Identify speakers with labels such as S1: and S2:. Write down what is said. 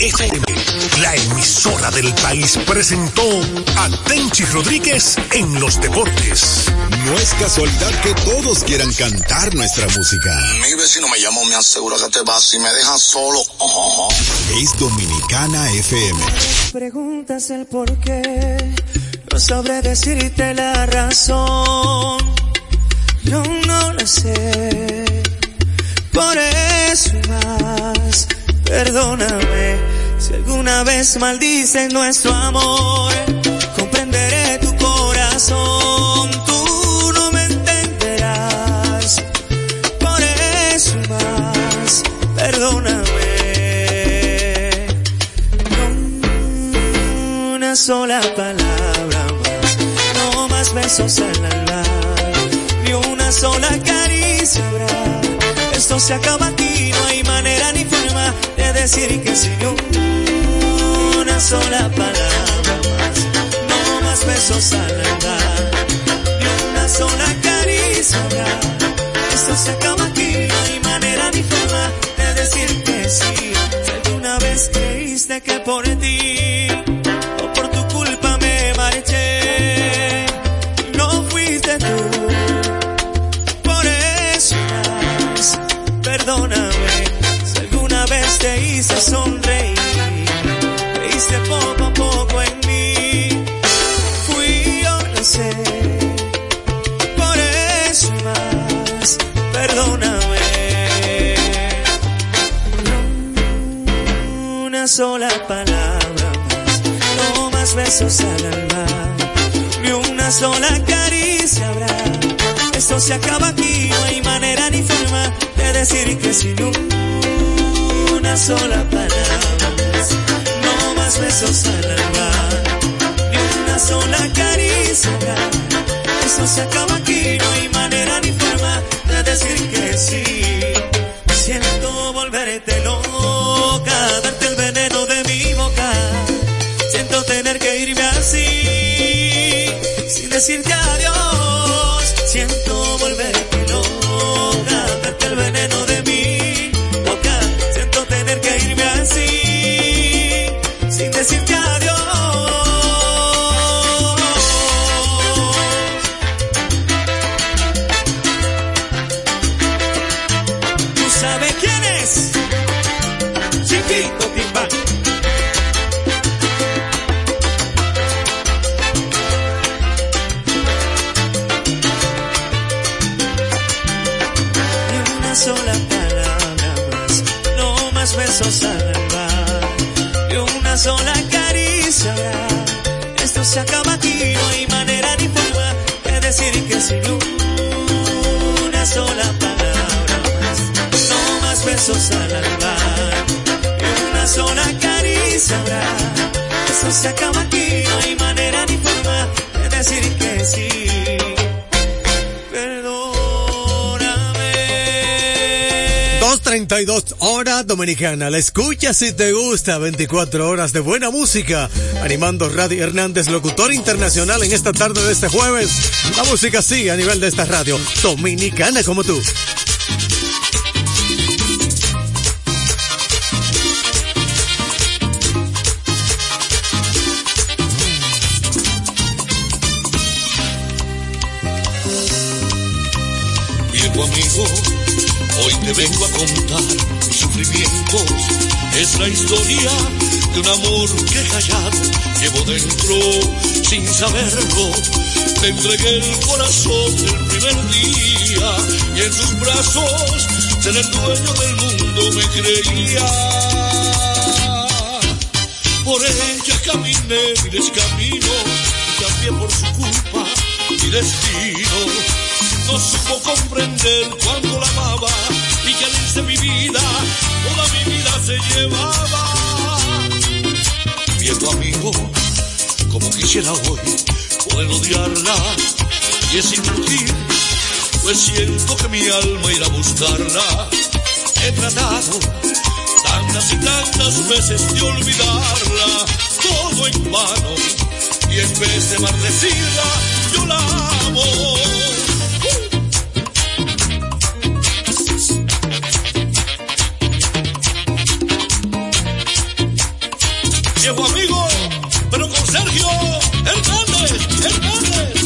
S1: FM, la emisora del país, presentó a Tenchi Rodríguez en los deportes.
S2: No es casualidad que todos quieran cantar nuestra música.
S3: Mi vecino me llamó, me asegura que te vas y me dejas solo.
S2: Es Dominicana FM.
S4: Preguntas el por qué, no sabré decirte la razón. Yo no lo sé, por eso más Perdóname si alguna vez maldice nuestro amor. Comprenderé tu corazón, tú no me entenderás. Por eso más, perdóname. Una sola palabra más, no más besos al alma, ni una sola caricia. Esto se acaba aquí, no hay manera ni forma decir que una sola palabra más, no más besos al andar, ni una sola caricia habrá. Esto se acaba aquí, no hay manera ni forma de decir que sí. Si alguna vez creíste que por ti perdóname. Una sola palabra no más besos al alma, ni una sola caricia habrá. Esto se acaba aquí, no hay manera ni forma de decir que si no una sola palabra no más besos al alma, ni una sola caricia. Eso se acaba aquí, no hay manera ni forma de decir Siento volverte loca, darte el veneno de mi boca. Siento tener que irme así, sin decirte adiós. Siento volverte loca, darte el veneno de mi boca. Siento tener que irme así, sin decirte adiós. Sola palabra más, no más besos al alma, ni una sola caricia. Esto se acaba aquí, no hay manera ni forma de decir que sin una sola palabra más, no más besos al alma, ni una sola caricia. Esto se acaba aquí, no hay manera ni forma de decir que sí.
S5: 2.32 hora dominicana. La escucha si te gusta. 24 horas de buena música. Animando Radio Hernández, locutor internacional en esta tarde de este jueves. La música sigue a nivel de esta radio. Dominicana como tú.
S6: Viejo amigo, hoy te vengo a contar mis sufrimientos. Es la historia de un amor que callado llevo dentro sin saberlo. Te entregué el corazón el primer día y en sus brazos ser el dueño del mundo me creía. Por ella caminé mi descamino y cambié por su culpa mi destino no supo comprender cuando la amaba mi vida, toda mi vida se llevaba. Viejo amigo, como quisiera hoy poder odiarla y es inútil, pues siento que mi alma irá a buscarla. He tratado tantas y tantas veces de olvidarla, todo en vano, y en vez de maldecirla, viejo amigo, pero con Sergio Hernández, Hernández.